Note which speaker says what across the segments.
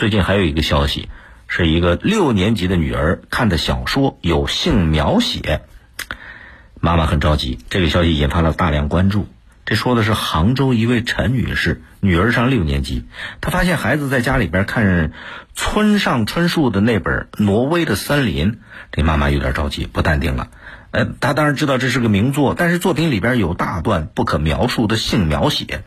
Speaker 1: 最近还有一个消息，是一个六年级的女儿看的小说有性描写，妈妈很着急。这个消息引发了大量关注。这说的是杭州一位陈女士，女儿上六年级，她发现孩子在家里边看村上春树的那本《挪威的森林》，这妈妈有点着急，不淡定了。呃，她当然知道这是个名作，但是作品里边有大段不可描述的性描写，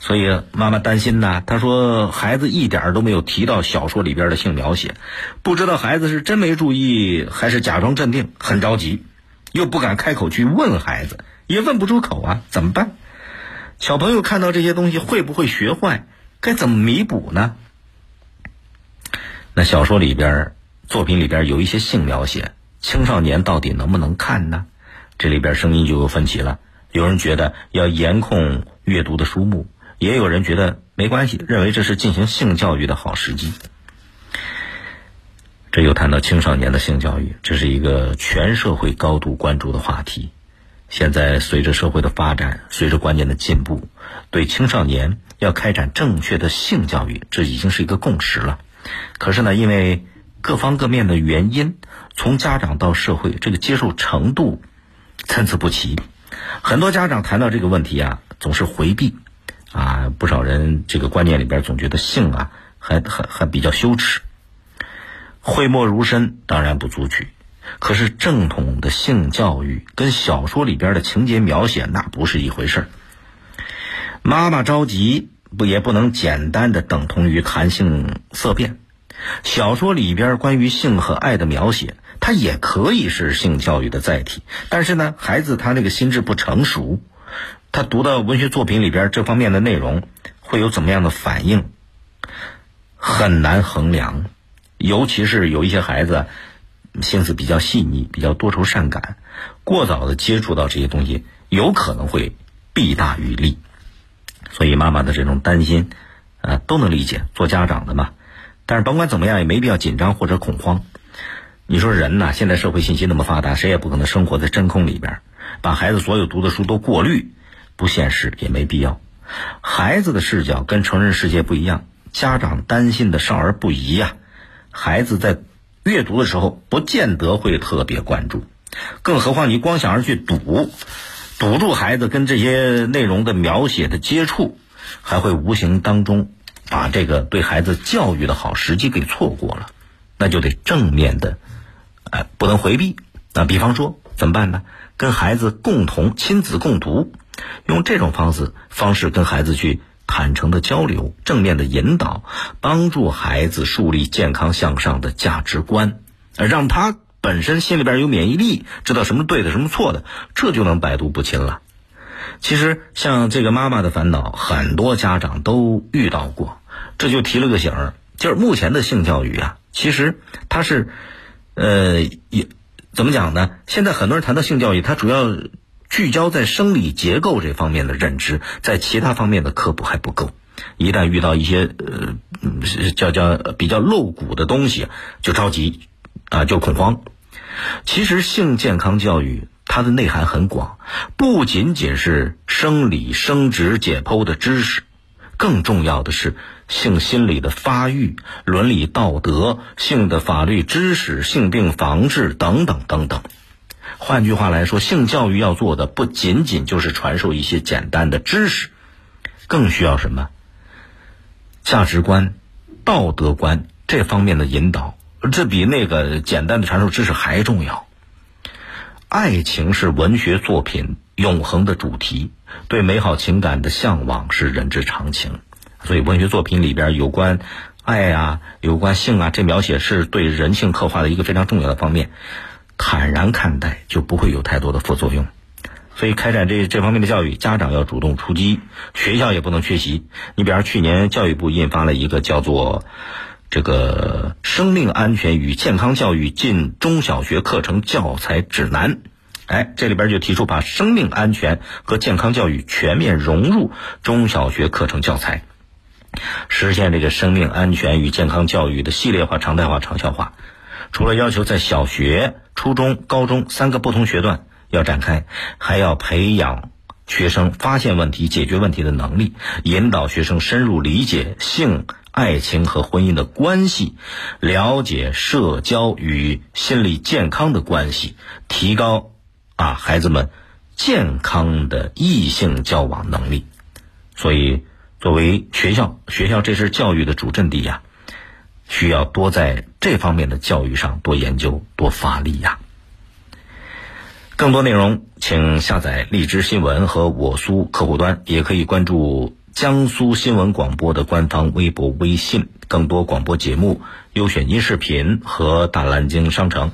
Speaker 1: 所以妈妈担心呐。她说孩子一点都没有提到小说里边的性描写，不知道孩子是真没注意还是假装镇定，很着急，又不敢开口去问孩子。也问不出口啊，怎么办？小朋友看到这些东西会不会学坏？该怎么弥补呢？那小说里边、作品里边有一些性描写，青少年到底能不能看呢？这里边声音就有分歧了。有人觉得要严控阅读的书目，也有人觉得没关系，认为这是进行性教育的好时机。这又谈到青少年的性教育，这是一个全社会高度关注的话题。现在随着社会的发展，随着观念的进步，对青少年要开展正确的性教育，这已经是一个共识了。可是呢，因为各方各面的原因，从家长到社会，这个接受程度参差不齐。很多家长谈到这个问题啊，总是回避。啊，不少人这个观念里边总觉得性啊，还还还比较羞耻。讳莫如深，当然不足取。可是正统的性教育跟小说里边的情节描写那不是一回事儿。妈妈着急不也不能简单的等同于谈性色变。小说里边关于性和爱的描写，它也可以是性教育的载体。但是呢，孩子他那个心智不成熟，他读的文学作品里边这方面的内容，会有怎么样的反应，很难衡量。尤其是有一些孩子。心思比较细腻，比较多愁善感，过早的接触到这些东西，有可能会弊大于利。所以妈妈的这种担心，呃，都能理解。做家长的嘛，但是甭管怎么样，也没必要紧张或者恐慌。你说人呐，现在社会信息那么发达，谁也不可能生活在真空里边，把孩子所有读的书都过滤，不现实，也没必要。孩子的视角跟成人世界不一样，家长担心的少儿不宜呀。孩子在。阅读的时候不见得会特别关注，更何况你光想着去堵，堵住孩子跟这些内容的描写的接触，还会无形当中把这个对孩子教育的好时机给错过了，那就得正面的，哎，不能回避。那比方说怎么办呢？跟孩子共同亲子共读，用这种方式方式跟孩子去。坦诚的交流，正面的引导，帮助孩子树立健康向上的价值观，让他本身心里边有免疫力，知道什么对的，什么错的，这就能百毒不侵了。其实像这个妈妈的烦恼，很多家长都遇到过，这就提了个醒儿，就是目前的性教育啊，其实它是，呃，也怎么讲呢？现在很多人谈到性教育，它主要。聚焦在生理结构这方面的认知，在其他方面的科普还不够。一旦遇到一些呃叫叫比较露骨的东西，就着急啊，就恐慌。其实性健康教育它的内涵很广，不仅仅是生理生殖解剖的知识，更重要的是性心理的发育、伦理道德、性的法律知识、性病防治等等等等。换句话来说，性教育要做的不仅仅就是传授一些简单的知识，更需要什么？价值观、道德观这方面的引导，这比那个简单的传授知识还重要。爱情是文学作品永恒的主题，对美好情感的向往是人之常情，所以文学作品里边有关爱啊、有关性啊，这描写是对人性刻画的一个非常重要的方面。坦然看待，就不会有太多的副作用。所以，开展这这方面的教育，家长要主动出击，学校也不能缺席。你比方去年教育部印发了一个叫做“这个生命安全与健康教育进中小学课程教材指南”，哎，这里边就提出把生命安全和健康教育全面融入中小学课程教材，实现这个生命安全与健康教育的系列化、常态化、长效化。除了要求在小学、初中、高中三个不同学段要展开，还要培养学生发现问题、解决问题的能力，引导学生深入理解性、爱情和婚姻的关系，了解社交与心理健康的关系，提高啊孩子们健康的异性交往能力。所以，作为学校，学校这是教育的主阵地呀，需要多在这方面的教育上多研究、多发力呀。更多内容，请下载荔枝新闻和我苏客户端，也可以关注江苏新闻广播的官方微博、微信。更多广播节目、优选音视频和大蓝鲸商城，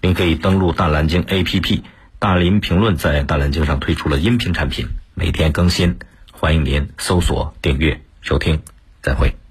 Speaker 1: 您可以登录大蓝鲸 APP。大林评论在大蓝鲸上推出了音频产品，每天更新，欢迎您搜索订阅收听。再会。